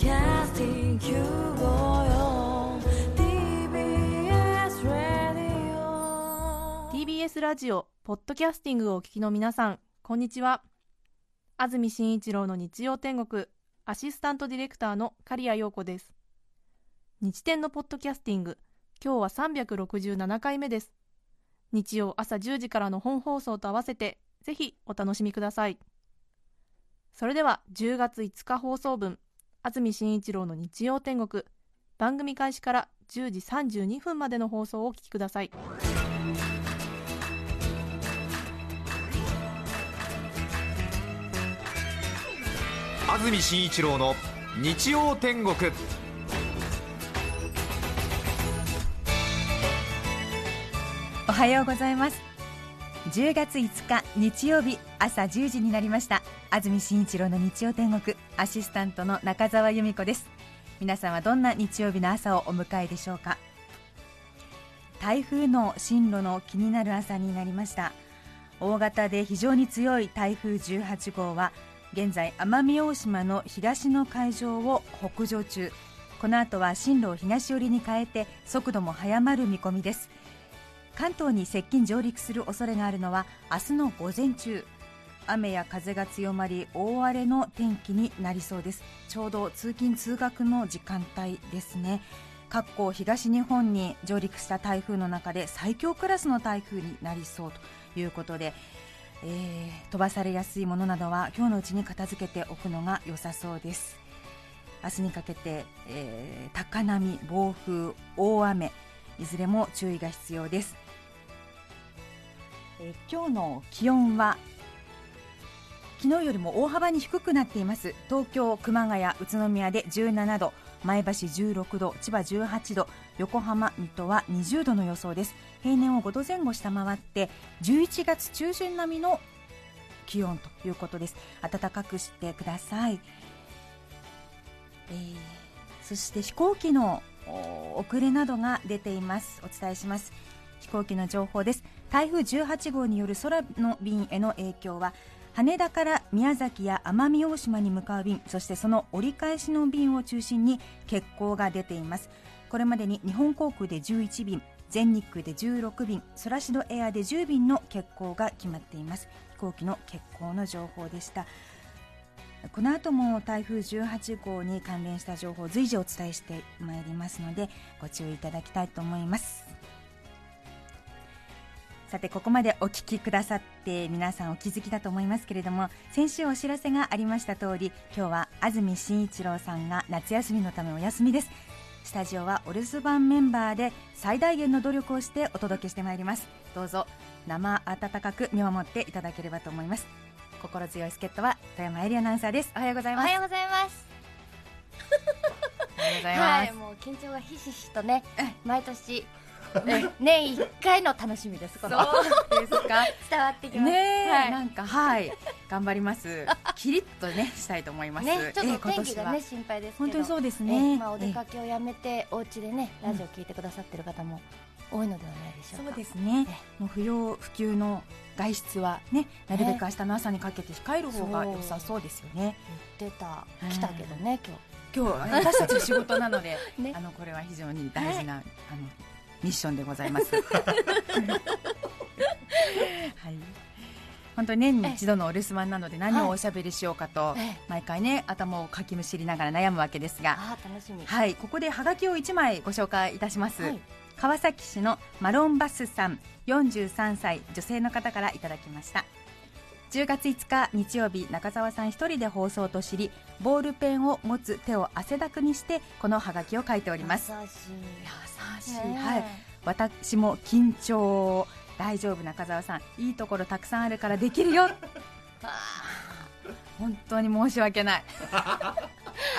TBS, TBS ラジオポッドキャスティングをお聞きの皆さんこんにちは。安住紳一郎の日曜天国アシスタントディレクターの刈谷陽子です。日天のポッドキャスティング今日は367回目です。日曜朝10時からの本放送と合わせてぜひお楽しみください。それでは10月5日放送分安住紳一郎の日曜天国。番組開始から10時32分までの放送をお聞きください。安住紳一郎の日曜天国。おはようございます10月5日日曜日朝10時になりました。安住紳一郎の日曜天国アシスタントの中澤由美子です。皆さんはどんな日曜日の朝をお迎えでしょうか？台風の進路の気になる朝になりました。大型で非常に強い台風18号は現在奄美大島の東の海上を北上中。この後は進路を東寄りに変えて速度も速まる見込みです。関東に接近上陸する恐れがあるのは明日の午前中。雨や風が強まり大荒れの天気になりそうです。ちょうど通勤通学の時間帯ですね。各校東日本に上陸した台風の中で最強クラスの台風になりそうということで、えー飛ばされやすいものなどは今日のうちに片付けておくのが良さそうです。明日にかけて、えー高波、暴風、大雨いずれも注意が必要です、え今日の気温は昨日よりも大幅に低くなっています。東京、熊谷、宇都宮で17度前橋16度、千葉18度横浜、水戸は20度の予想です。平年を5度前後下回って11月中旬並みの気温ということです。暖かくしてください、えーそして飛行機の遅れなどが出ています。お伝えします。飛行機の情報です。台風18号による空の便への影響は羽田から宮崎や奄美大島に向かう便そしてその折り返しの便を中心に欠航が出ています。これまでに日本航空で11便全日空で16便ソラシドエアで10便の欠航が決まっています。飛行機の欠航の情報でした。この後も台風18号に関連した情報を随時お伝えしてまいりますのでご注意いただきたいと思います。さてここまでお聞きくださって皆さんお気づきだと思いますけれども先週お知らせがありました通り今日は安住紳一郎さんが夏休みのためお休みです。スタジオはお留守番メンバーで最大限の努力をしてお届けしてまいります。どうぞ生温かく見守っていただければと思います。心強い助っ人は富山エリアナウンサーです。おはようございます。おはようございます。おはいもう緊張がひしひしとね、毎年え年一回の楽しみです。この。そうですか。伝わってきます。はい。なんかはい。頑張ります。キリッとねしたいと思います、ね、ちょっええと天気がね心配ですけど。本当にそうですね。えまあお出かけをやめてお家でねラジオ聞いてくださってる方も多いのではないでしょうか。そうですね。えもう不要不急の外出はねなるべく明日の朝にかけて控える方が良さそうですよね。言ってたうん来たけどね今今日私たち仕事なので、ね。あのこれは非常に大事な、あのミッションでございます。はい。本当に年に一度のお留守番なので何をおしゃべりしようかと、毎回ね頭をかきむしりながら悩むわけですが。はい。ここでハガキを1枚ご紹介いたします、はい川崎市のマロンバスさん43歳女性の方からいただきました。10月5日日曜日中澤さん一人で放送と知りボールペンを持つ手を汗だくにしてこのハガキを書いております。優しい。優しい、はい。私も緊張。大丈夫。中澤さんいいところたくさんあるからできるよ。本当に申し訳ない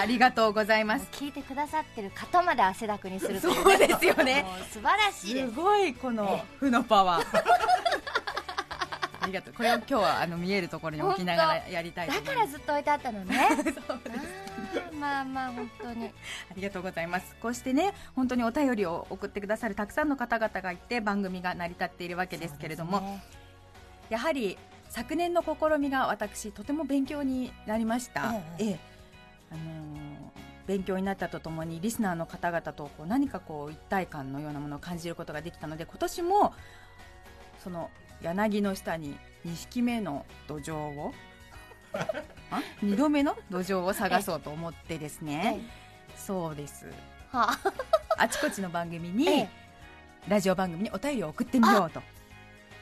ありがとうございます。聞いてくださってる方まで汗だくにするそうですよね。素晴らしい。ですす。ごいこの負のパワー。ありがとう。これを今日はあの見えるところに置きながらやりたいとだからずっと置いてあったのね。まあまあ本当に。ありがとうございます。こうしてね本当にお便りを送ってくださるたくさんの方々がいて番組が成り立っているわけですけれども、ね。やはり昨年の試みが私とても勉強になりました、ええ。ええあのー勉強になったとともにリスナーの方々とこう何かこう一体感のようなものを感じることができたので今年もその柳の下に2匹目の土壌を あ2度目の土壌を探そうと思ってですね、そうです。はあ。ちこちの番組えにえ。ラジオ番組にお便りを送ってみようと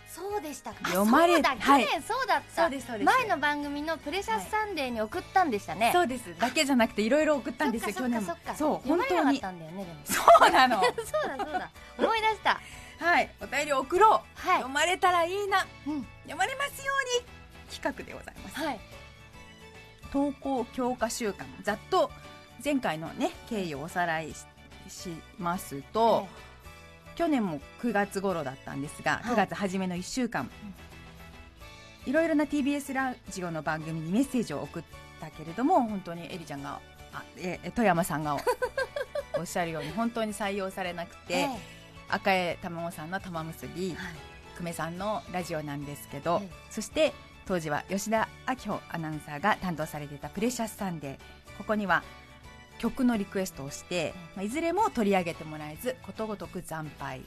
そうでしたか。読まれそうだ。はい。去年そうだった、そうですそうです。前の番組のプレシャスサンデーに送ったんでしたね、そうです。だけじゃなくていろいろ送ったんですよそ去年もっかそっか。そう読まれなかっ本当にたんだよねでも。そうなの。そうだそうだ。思い出した。はい。お便りを送ろう、はい。読まれたらいいな。うん。読まれますように。企画でございます。はい。投稿強化週間。ざっと前回のね経緯をおさらいししますと、去年も9月頃だったんですが、はい。9月初めの1週間、いろいろな TBS ラジオの番組にメッセージを送ったけれども本当にエリちゃんがあええ富山さんが おっしゃるように本当に採用されなくて、ええ。赤江卵さんの玉結びはい。久米さんのラジオなんですけど、ええ。そして当時は吉田明穂アナウンサーが担当されていた「プレシャスサンデー」ここには曲のリクエストをして、まあ、いずれも取り上げてもらえずことごとく惨敗。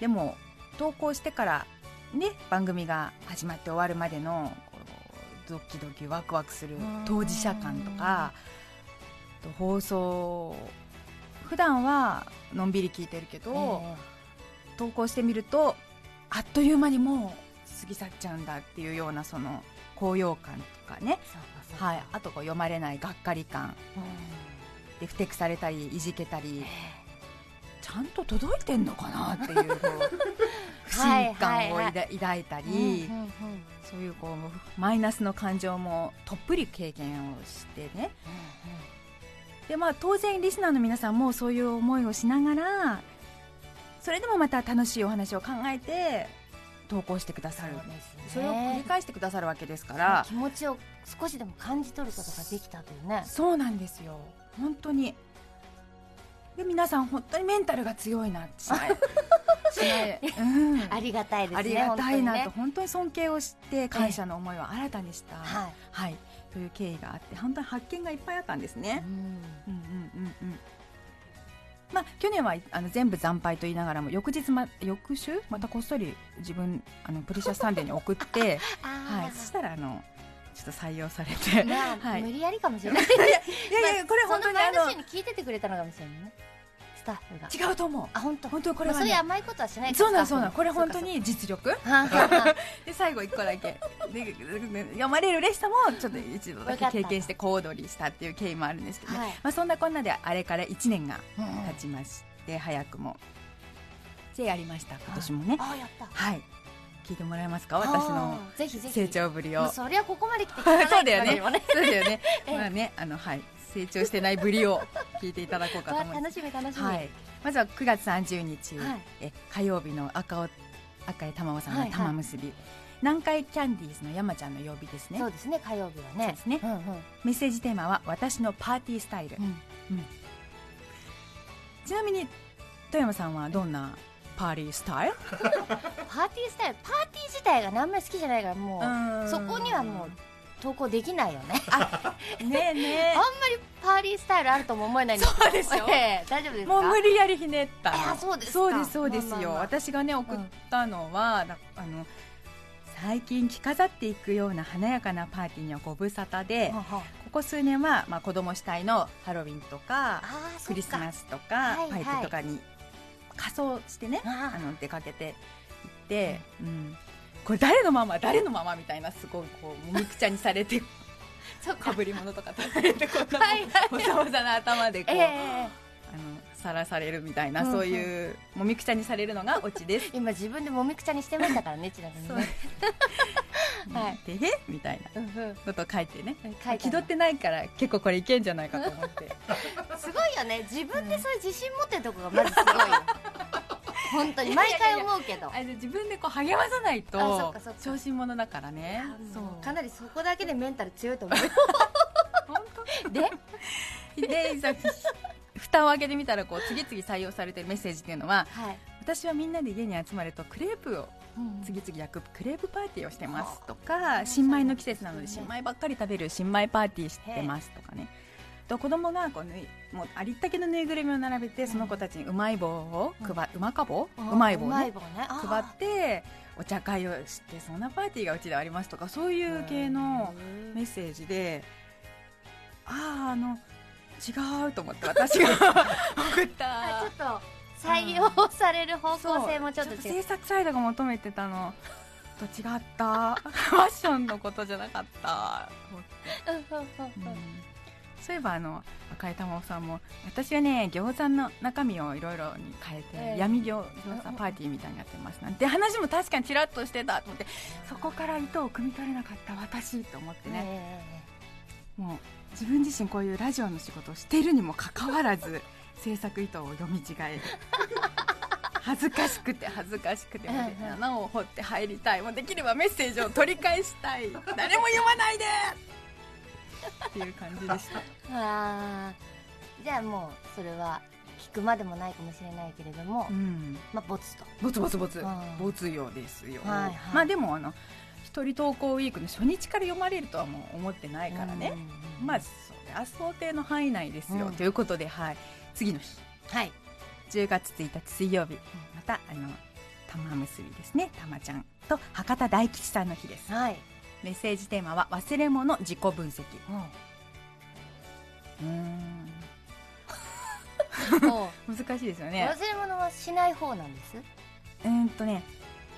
でも投稿してからね番組が始まって終わるまでのドキドキワクワクする当事者感とかと放送普段はのんびり聞いてるけど、え投稿してみるとあっという間にもう過ぎ去っちゃうんだっていうようなその高揚感とかね、はい、あとこう読まれないがっかり感。うん。でふてくされたりいじけたり。ちゃんと届いてんのかなっていう不信感をはい抱抱い。たり、そういうこうマイナスの感情もとっぷり経験をしてね。で、まあ、当然リスナーの皆さんもそういう思いをしながらそれでもまた楽しいお話を考えて投稿してくださるね。それを繰り返してくださるわけですから。気持ちを少しでも感じ取ることができたというね。そうなんですよ。本当に。で皆さん本当にメンタルが強いな うん、ありがたいですねありがたいなと。本本当に尊敬をして感謝の思いを新たにした、はいはい、という経緯があって本当に発見がいっぱいあったんですね。うん。うんうんうんうんまあ、去年はあの全部惨敗と言いながらも翌日、ま、翌週またこっそり自分あのプレシャスサンデーに送って、あはい、そしたらあのちょっと採用されて、まあ、はい、い無理やりかもしれない。やいやこれ本当にあの前の週に聞いててくれたのかもしれないねスタッフが。違うと思う。あ本当？本当にこれまあ、そういうはね甘いことはしないそうなんそうなんこれ本当に実力？で最後一個だけ。で読まれる嬉しさもちょっと一度だけ経験して小躍りしたっていう経緯もあるんですけどね、はい。まあ、そんなこんなであれから1年がうん。経ちまして、早くも。でやりました今年もね。あやった。はい聞いてもらえますか？私の成長ぶりを。そりゃここまで来て聞かないそうだよね。そうだよね。え えまあねあのはい成長してないぶりを聞いていただこうかとわ思います。楽しみ楽しみ、はい、まずは9月30日、はい。え火曜日の赤尾赤江玉緒さんのはいはい。玉結び、南海キャンディーズの山ちゃんの曜日ですね。そうですね火曜日はね。ね。うんうん。メッセージテーマは私のパーティースタイル、うん。ちなみに富山さんはどんなパーティースタイル？パーティースタイル？パーティー自体があんまり好きじゃないからもうそこにはもう投稿できないよね。うねえね あんまりパーティースタイルあるとも思えないんですそうでしょええ大丈夫ですか？もう無理やりひねった。えあそうですか。そうですそうですよ、まあまあまあ。私がね送ったのは、なあの最近着飾っていくような華やかなパーティーにはご無沙汰で、はあはここ数年は、まあ、子供主体のハロウィンとかクリスマススとか、はいはい。パイプとかに仮装してねああの出かけて行って、うん、これ誰のママ？誰のママ？みたいなすごいこうもみくちゃにされてそっか。かぶり物とか取られてこんなはい。もさもさな頭でこう、ええあのさらされるみたいな、うんうん。そういうもみくちゃにされるのがオチです。今自分でもみくちゃにしてましたからねちなみにね はい。でへみたいな。うんうん。ことを書いてね。書いてある気取ってないから結構これいけんじゃないかと思ってすごいよね自分でそういう自信持ってる。とこがまずすごいよ本当に。毎回思うけど。自分でこう励まさないとかそっか。小心者だからね。そう。かなりそこだけでメンタル強いと思う。本で？当でさ蓋を開けてみたらこう次々採用されてるメッセージっていうのははい。私はみんなで家に集まるとクレープを次々焼くクレープパーティーをしてますとか新米の季節なので新米ばっかり食べる新米パーティーしてますとかね。と子供がこうぬいもうありったけのぬいぐるみを並べてその子たちにうまい棒を配、うまか棒う？まい棒うまいね棒ね。あー。配ってお茶会をしてそんなパーティーがうちでありますとかそういう系のメッセージであああの違うと思って私が 送った。あちょっと採用される方向性もちょっと違う。制作サイドが求めてたの。と違った。ファッションのことじゃなかった、うんそういえばあの赤井玉緒さんも私はね餃子の中身をいろいろに変えて、ええ。闇餃子パーティーみたいにやってますなんて話も確かにちらっとしてたと思ってそこから糸を汲み取れなかった私と思ってね、ねもう自分自身こういうラジオの仕事をしているにもかかわらず制作意図を読み違える。恥ずかしくて恥ずかしくて穴を掘って入りたい。もうできればメッセージを取り返したい。誰も読まないでっていう感じでした。あー。じゃあもうそれは聞くまでもないかもしれないけれども、うん。まあボツと。ボツボツボツ。うん。ボツよですよ、はいはい。まあでもあの一人投稿ウィークの初日から読まれるとはもう思ってないからね、うんまあそれは想定の範囲内ですよ、うん。ということではい。次の日。はい。10月1日水曜日。またあの玉結びですね。玉ちゃんと博多大吉さんの日です。はい、メッセージテーマは忘れ物自己分析。うーん。難しいですよね。忘れ物はしない方なんです？うーんとね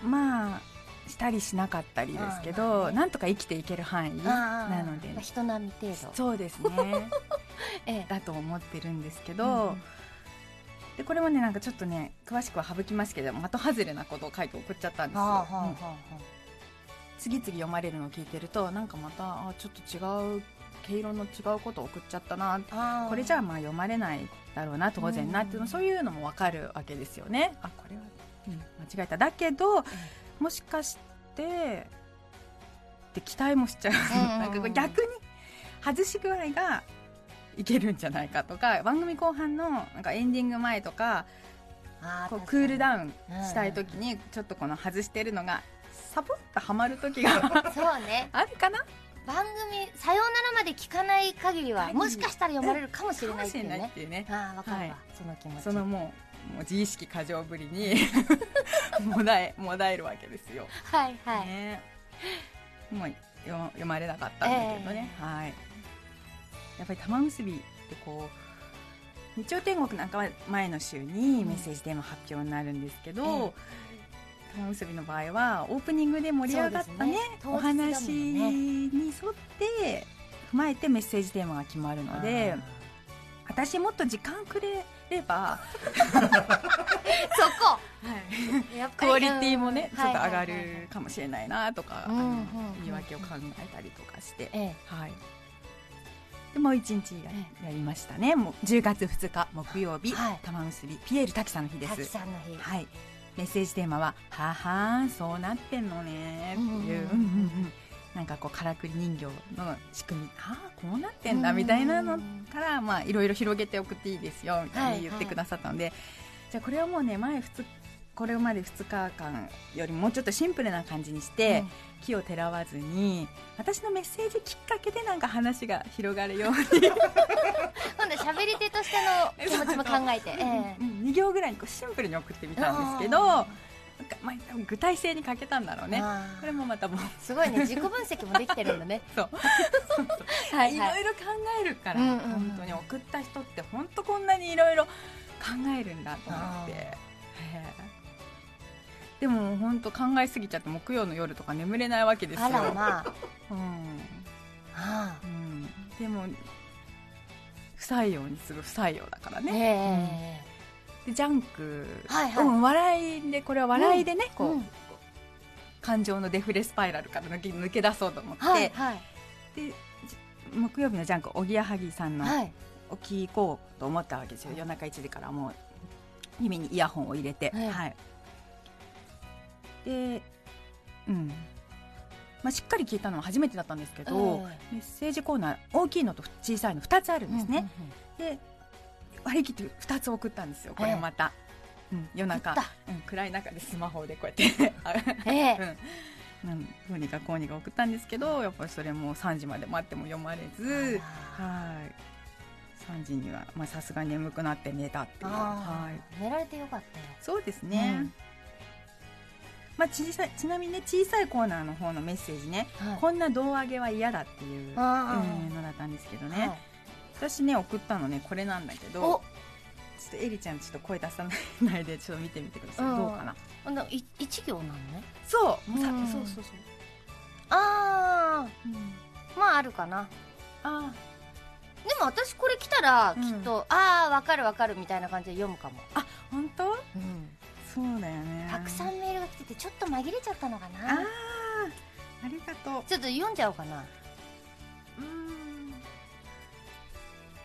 まあしたりしなかったりですけど、なんとか生きていける範囲なのでまあ人並み程度。そうですね。ええ。だと思ってるんですけど、でこれもねなんかちょっとね詳しくは省きますけど的外れなことを書いて送っちゃったんですよ、次々読まれるのを聞いてるとなんかまたあちょっと違う毛色の違うことを送っちゃったなこれじゃあまあ読まれないだろうな当然なっていうそういうのも分かるわけですよね。あこれは、うん間違えた。だけどもしかしてって期待もしちゃう、うんうんうん。なんかこう逆に外し具合がいけるんじゃないかとか番組後半のなんかエンディング前とかこうクールダウンしたい時にちょっとこの外してるのがサボッとはまる時がそうね。あるかな？番組「さようなら」まで聞かない限りはもしかしたら読まれるかもしれないっていうね。ていうね。ああわかるわ、はい。その気持ち。そのもうもう自意識過剰ぶりに もだえもだえるわけですよ、はいはい、ね、もう読読まれなかったんだけどね、はい。やっぱり玉結びってこう日曜天国なんかは前の週にメッセージテーマ発表になるんですけど、玉結びの場合はオープニングで盛り上がったねね。お話に沿って踏まえてメッセージテーマが決まるので私もっと時間くれれば、そこ。やっぱりクオリティもねうん。ちょっと上がはいはいはい。るかもしれないなとか、言い訳を考えたりとかして、ええ。はい、でもう一日ややりましたね。もう10月2日木曜日、はい。玉結びピエール滝さんの日です。滝さんの日。はい、メッセージテーマは「ははそうなってんのね」っていう,、なんかこうからくり人形の仕組みああこうなってんだみたいなのからまあいろいろ広げて送っていいですよみたいに言ってくださったので、じゃあこれはもうね前2これまで2日間よりもうちょっとシンプルな感じにして、うん。木をてらわずに私のメッセージきっかけでなんか話が広がるように。今度喋り手としての気持ちも考えて、え えうん2行ぐらいにこうシンプルに送ってみたんですけど、まあ、具体性に欠けたんだろうね。これもまたもう。すごいね。自己分析もできてるんだね。そう。はいはい。いろいろ考えるから、うんうんうん。本当に送った人って本当こんなにいろいろ考えるんだと思ってでも本当考えすぎちゃって木曜の夜とか眠れないわけですよ。あらまあ。うん。あうん、でも不採用にすぐ不採用だからあね、えでジャンク、はいはい。うん、笑いでこれは笑いでね、こう、うん。感情のデフレスパイラルから抜け抜け出そうと思って、えはいはい。でじ木曜日のジャンクおぎやはぎさんのはい。を聞こうと思ったわけですよ、夜中1時からもう耳にイヤホンを入れて、ええ。はいでうん。まあ、しっかり聞いたのは初めてだったんですけど、メッセージコーナー大きいのと小さいの2つあるんですね、で割り切って2つ送ったんですよこれまた、うん、夜中。うん、暗い中でスマホでこうやって。ええ。うん。どうにかこうにか送ったんですけどやっぱりそれも3時まで待っても読まれず。あはい。3時にはまあさすがに眠くなって寝たっていう。あはい。ー寝られてよかったよ。そうですね、うんまあ、小さいちなみにね小さいコーナーの方のメッセージね、はい。こんな胴上げは嫌だっていう、うんあー。のだったんですけどね、はい。私ね送ったのねこれなんだけどお。ちょっとエリちゃんちょっと声出さないでちょっと見てみてください、うん。どうかな？あのい一行なのね？そう。もうん。そうそうそう、あうん。あまああるかな。あでも私これ来たらうん。きっと、ああわかるわかるみたいな感じで読むかも、あ本当？うん、そうだよね。たくさんメールが来ててちょっと紛れちゃったのかあな。あありがとう。ちょっと読んじゃおうかな。うん。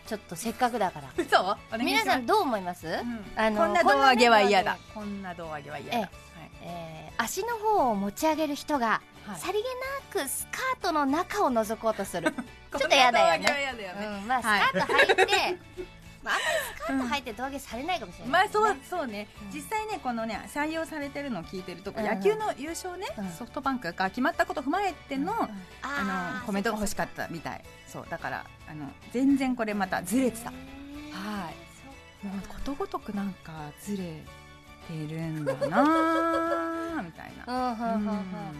ちょっとせっかくだから。嘘？お願いします皆さんどう思います、うん。あのこんな胴上げは嫌だ。ここんな胴上げは嫌だ、えはい。えー足の方を持ち上げる人が、はい。さりげなくスカートの中を覗こうとする。ちょっと嫌だよね。ね、うん、まあスカはいート履いて、まあ、あんまりスカート履いて胴上げされないかもしれまあないですね、そうそうね、うん実際ねこのね採用されてるのを聞いてると、うん。野球の優勝ね、うん。ソフトバンクが決まったことを踏まえての、うん。あのコメントが欲しかっったみたい。そうだからあの全然これまたずれてた。たはい。もうことごとくなんかずれてるんだなー みたいな、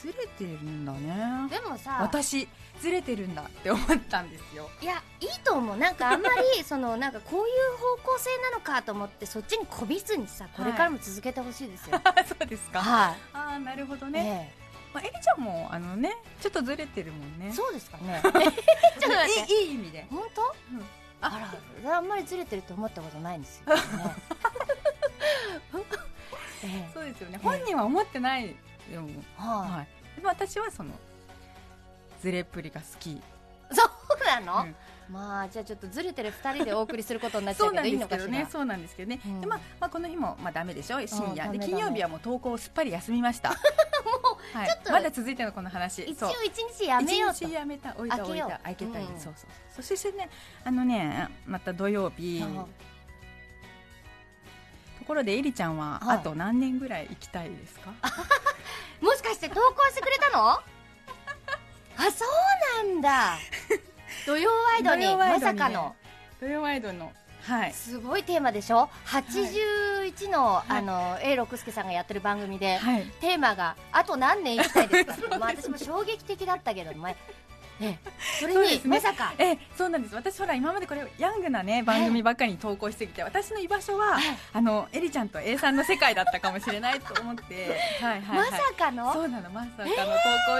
ずれてるんだね。でもさ私ずれてるんだって思ったんですよ。いやいいと思う。なんかあんまり そのなんかこういう方向性なのかと思ってそっちにこびずにさこれからも続けてほしいですよ。あ そうですか。はああなるほどい、ね、ねまあ、エリちゃんもあのねちょっとずれてるもんね。そうですかね。ちょっと待って。いいいい意味で。本当、うん。あらあんまりずれてると思ったことないんですよ。ね。ええ。そうですよね。本人は思ってないでも、ははい、でも私はそのずれっぷりが好き。い、そうなの、うん。まあじゃあちょっとずれてる二人でお送りすることになっちゃそううけどいいなんですけのかしねそうなんですけどね、うん。でまあ、まあこの日もまあダメでしょ？深夜。で金曜日はもう投稿をすっぱり休みました。もう、はい。ちょっと。まだ続いてのこの話。一応一日やめようと。一日やめた置いた置いた。開けたり、うん。そうそう。そしてねあのねまた土曜日。うん。ところでエリちゃんははい。あと何年ぐらい生きたいですか、もしかして投稿してくれたの？あそうなんだ。土曜ワイドにまさかの。土曜ワイドのはい。すごいテーマでしょ？81の,、い。あの A 六輔さんがやってる番組で、はい。テーマが「あと何年生きたいですか? 」まあ私も衝撃的だったけど前ええ。それにね。まさか。えそうなんです。私ほら今までこれヤングなね番組ばっかりに投稿してきて私の居場所はあのエリちゃんと A さんの世界だったかもしれないと思って はいはい、はい、まさかの？そうなのまさかの投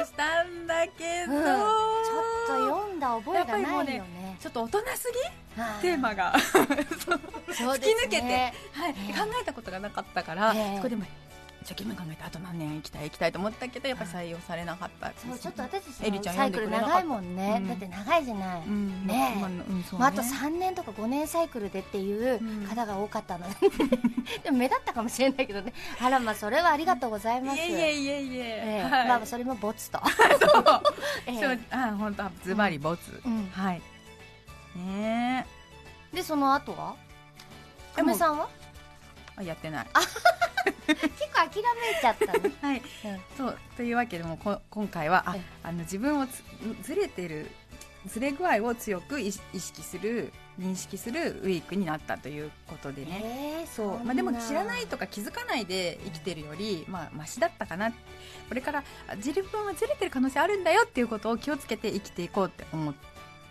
稿したんだけど、うん。ちょっと読んだ覚えがないよね。ちょっと大人すぎ？はい。テーマが。突 き抜けて、はい、ええ考えたことがなかったから、ええ。そこでも一生懸命考えてあと何年生きたい生きたいと思ったけどやっぱり採用されなかったですそうちょっと私たちエリちゃんのサイクル長いもんね、うん。だって長いじゃない、うん。ねえ。まあね。まあ、あと3年とか5年サイクルでっていううん。方が多かったので、でも目立ったかもしれないけどね。あらまあそれはありがとうございます。いえいえいえいえ、ええ。はい。まあそれもボツと、そう。ええ。そうあ本当ズバリボツ、うん。はい。ねでその後は？久米さんは？えあやってない結構諦めちゃったの。はい、そうというわけでもこ今回はあええあの自分をつずれてるずれ具合を強く意識する認識するウィークになったということでね、えーそう。まあ、でも知らないとか気づかないで生きてるより、まあ、マシだったかなこれからあ自分はずれてる可能性あるんだよっていうことを気をつけて生きていこうって思っ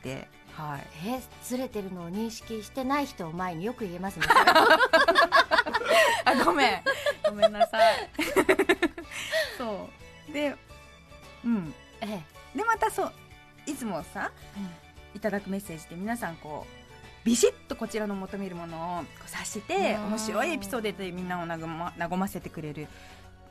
て、はい、えーずれてるのを認識してない人を前によく言えますね あごめん。ごめんなさい。そう。でうん。ええ。でまたそういつもさ、いただくメッセージで皆さんこうビシッとこちらの求めるものをこう察してうん。面白いエピソードでみんなを和ま和ませてくれる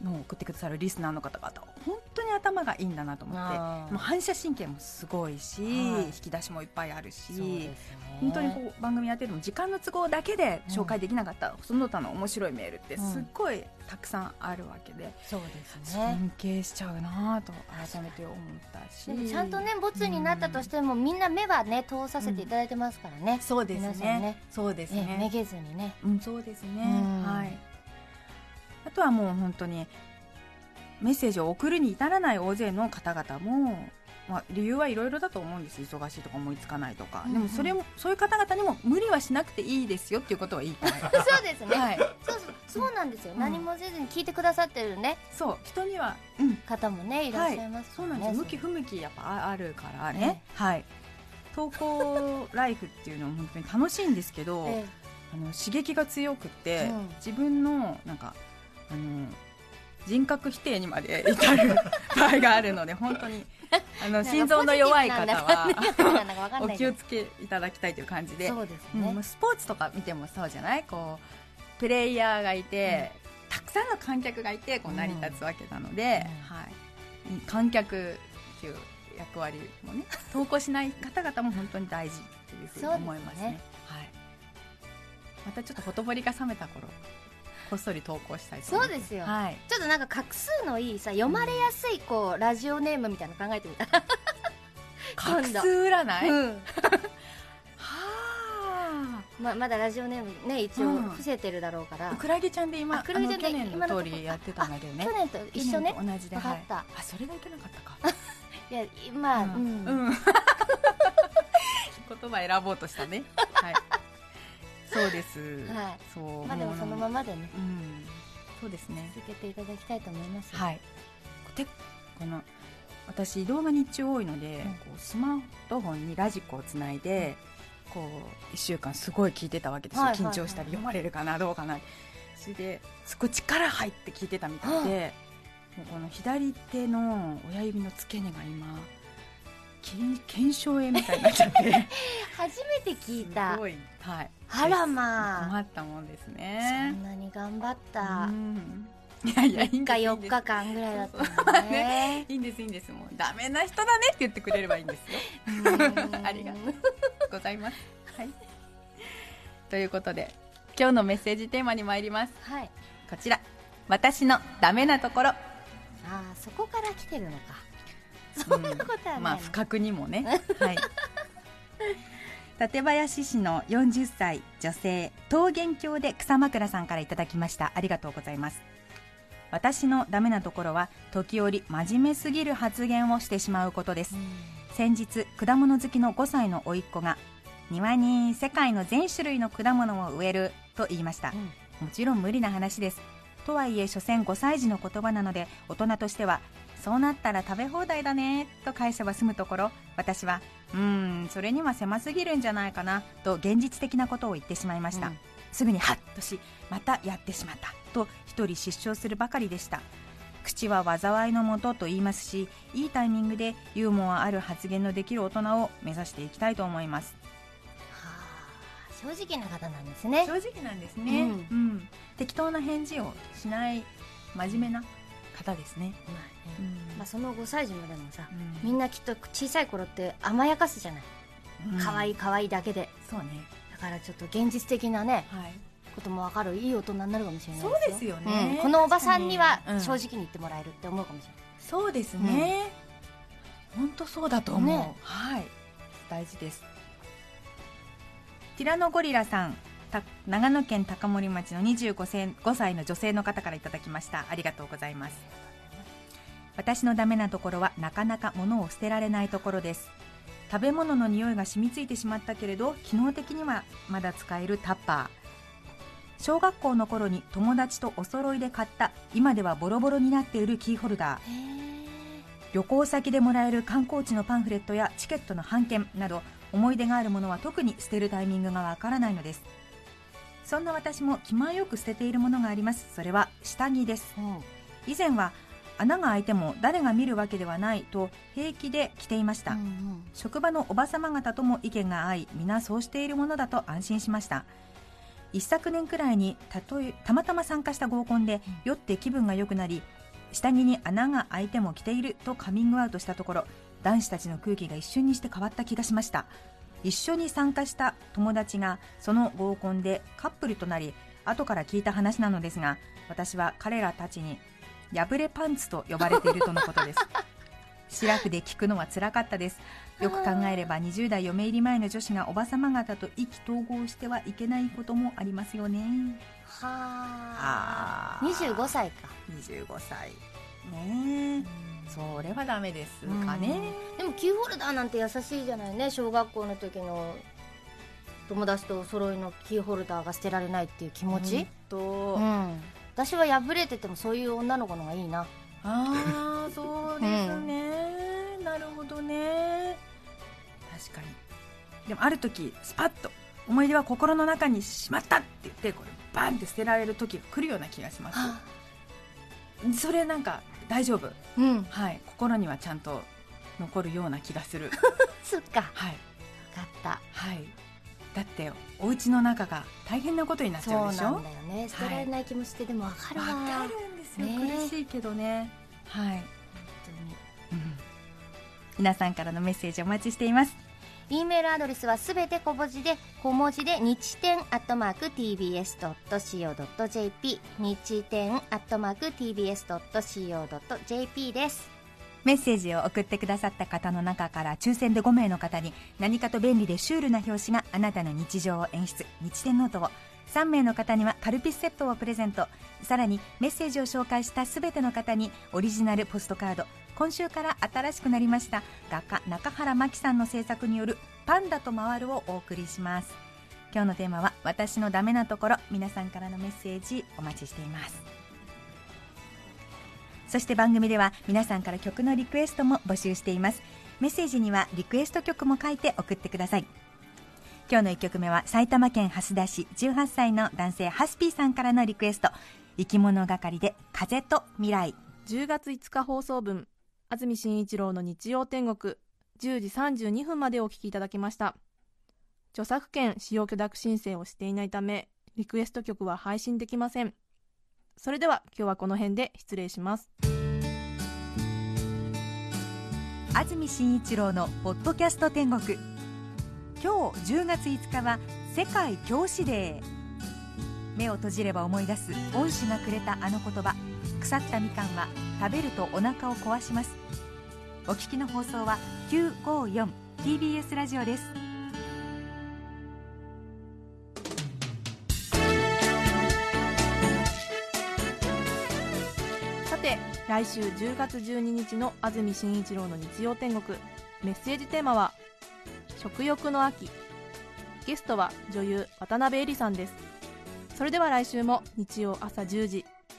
のを送ってくださるリスナーの方々本当に頭がいいんだなと思ってもう反射神経もすごいし、はい。引き出しもいっぱいあるしね。本当にこう番組やってても時間の都合だけで紹介できなかった、その他の面白いメールってすっごいたくさんあるわけで、そうですね。尊敬しちゃうなと改めて思ったし。ちゃんとねボツになったとしてもみんな目はね通させていただいてますからね、そうですね。ね。そうですええめねげずにね。うんそうですね。うん。はいあとはもう本当にメッセージを送るに至らない大勢の方々もまあ、理由はいろいろだと思うんです。忙しいとか思いつかないとか、うんうん。でもそれもそういう方々にも無理はしなくていいですよっていうことは言いたい。そうですね、はい。そうそう。そうなんですよ、うん。何もせずに聞いてくださってるね。そう。人には、うん、方もねいらっしゃいますそうからね、なんです向き不向きやっぱああるからね、はい。投稿ライフっていうのも本当に楽しいんですけど、えあの刺激が強くて、うん。自分のなんかあの人格否定にまで至る場合があるので本当に あのえ心臓の弱い方はお気をつけいただきたいという感じで、そうですうんね、もうスポーツとか見てもそうじゃない？こうプレイヤーがいて、たくさんの観客がいてこう成り立つわけなので、うん。はい、観客っていう役割もね 投稿しない方々も本当に大事っていうふうに思いますね。すね。はい、またちょっとほとぼりが冷めた頃こっそり投稿したいそうですよ。はい、ちょっとなんか画数のいいさ読まれやすいこうラジオネームみたいなの考えてみた。ら 画数占い、うん。はままだラジオネームね一応うん。伏せてるだろうから、あクラゲちゃんで今あクラゲちゃんで去年の通りやってたんだけどね。去年と一緒ね。同じではい、あそれがいけなかったか。いやまあ、ううんん。うん。言葉選ぼうとしたね。はいそうです、はい。そう。まあでもそのままでね。うん。そうですね。続けていただきたいと思います。はい。でこの私移動が日中多いので、うん。こうスマートフォンにラジコをつないで、こう1週間すごい聞いてたわけですよ、はいはいはい緊張したり読まれるかなどうかな。それですごい力入って聞いてたみたいで、もうこの左手の親指の付け根が今腱腱鞘炎みたいになっちゃって。初めて聞いた。すごい、はい、あらまあ。困ったもんですそねんなに頑張った。うん。いやいやいいん3です。日4日間ぐらいだったもんそうね。いいんですいいんです。もうダメな人だねって言ってくれればいいんですよ。うん。ありがとうございます。はい。ということで今日のメッセージテーマに参ります。はい。こちら。私のダメなところ。ああそこから来てるのか。そんなことはない。のまあ不覚にもね。はい館林市の40歳女性桃源郷で草枕さんからいただきました。ありがとうございます。私のダメなところは時折真面目すぎる発言をしてしまうことです。先日果物好きの5歳の甥っ子が庭に世界の全種類の果物を植えると言いました、うん。もちろん無理な話です。とはいえ所詮5歳児の言葉なので大人としてはそうなったら食べ放題だねと返せば済むところ私はうーんそれには狭すぎるんじゃないかなと現実的なことを言ってしまいました、うん。すぐにハッとしまたやってしまったと一人失笑するばかりでした。口は災いのもとと言いますしいいタイミングでユーモアある発言のできる大人を目指していきたいと思います。はあ正直な方なんですね。正直なんですね。うん。適当な返事をしない真面目な方ですね、まあね。まあその5歳児までもさうん。みんなきっと小さい頃って甘やかすじゃない。可愛いい可愛いだけで。そうね。だからちょっと現実的なねはい。ことも分かる。いい大人になるかもしれないそうですよね。うん。このおばさんにはうん。正直に言ってもらえるって思うかもしれない。そうですね、本当そうだと思う、ね。はい。大事です。ティラノゴリラさん。た長野県高森町の25歳5歳の女性の方からいただきました。ありがとうございます。私のダメなところはなかなか物を捨てられないところです。食べ物の匂いが染みついてしまったけれど機能的にはまだ使えるタッパー。小学校の頃に友達とお揃いで買った今ではボロボロになっているキーホルダー。旅行先でもらえる観光地のパンフレットやチケットの半券など思い出があるものは特に捨てるタイミングがわからないのですそんな私も気前よく捨てているものがあります。それは下着です。以前は穴が開いても誰が見るわけではないと平気で着ていました、職場のおばさま方とも意見が合い皆そうしているものだと安心しました。一昨年くらいにたとえたまたま参加した合コンで酔って気分が良くなり下着に穴が開いても着ているとカミングアウトしたところ男子たちの空気が一瞬にして変わった気がしました一緒に参加した友達がその合コンでカップルとなり後から聞いた話なのですが私は彼らたちに破れパンツと呼ばれているとのことです。シラフで聞くのは辛かったです。よく考えれば20代嫁入り前の女子がおばさま方と意気投合してはいけないこともありますよね。はあ。あー。25歳か。25歳。ねそれはダメですかね、でもキーホルダーなんて優しいじゃないね。小学校の時の友達とお揃いのキーホルダーが捨てられないっていう気持ち、と。うん、私は破れててもそういう女の子の方がいいな。ああそうですね、なるほどね。確かに。でもある時スパッと思い出は心の中にしまったって言ってこれバンって捨てられる時が来るような気がします。それなんか大丈夫。うん。はい。心にはちゃんと残るような気がする。そっか。はい。分かった。はい。だってお家の中が大変なことになっちそうなゃうんでしょ？んだよね。捨てられない気持ちってでも分かるわ、わかるんですよ、ね。苦しいけどね。はい、本皆さんからのメッセージお待ちしています。当に E メールアドレスはすべて小文字で小文字で日天アットマーク TBS.CO.JP 日天アットマーク TBS.CO.JP です。メッセージを送ってくださった方の中から抽選で5名の方に何かと便利でシュールな表紙があなたの日常を演出。にち天ノートを。3名の方にはカルピスセットをプレゼント。さらにメッセージを紹介したすべての方にオリジナルポストカード。今週から新しくなりました画家中原真紀さんの制作による「パンダと回る」をお送りします。今日のテーマは私のダメなところ皆さんからのメッセージお待ちしています。そして番組では皆さんから曲のリクエストも募集しています。メッセージにはリクエスト曲も書いて送ってください。今日の1曲目は埼玉県蓮田市18歳の男性ハスピーさんからのリクエスト。生き物係で風と未来。10月5日放送分安住紳一郎の日曜天国10時32分までお聞きいただきました。著作権使用許諾申請をしていないためリクエスト曲は配信できません。それでは今日はこの辺で失礼します。安住紳一郎のポッドキャスト天国。今日10月5日は世界教師デー。目を閉じれば思い出す恩師がくれたあの言葉。腐ったみかんは食べるとお腹を壊します。お聞きの放送は 954TBS ラジオです。さて来週10月12日の安住紳一郎の日曜天国。メッセージテーマは食欲の秋。ゲストは女優渡辺恵里さんです。それでは来週も日曜朝10時。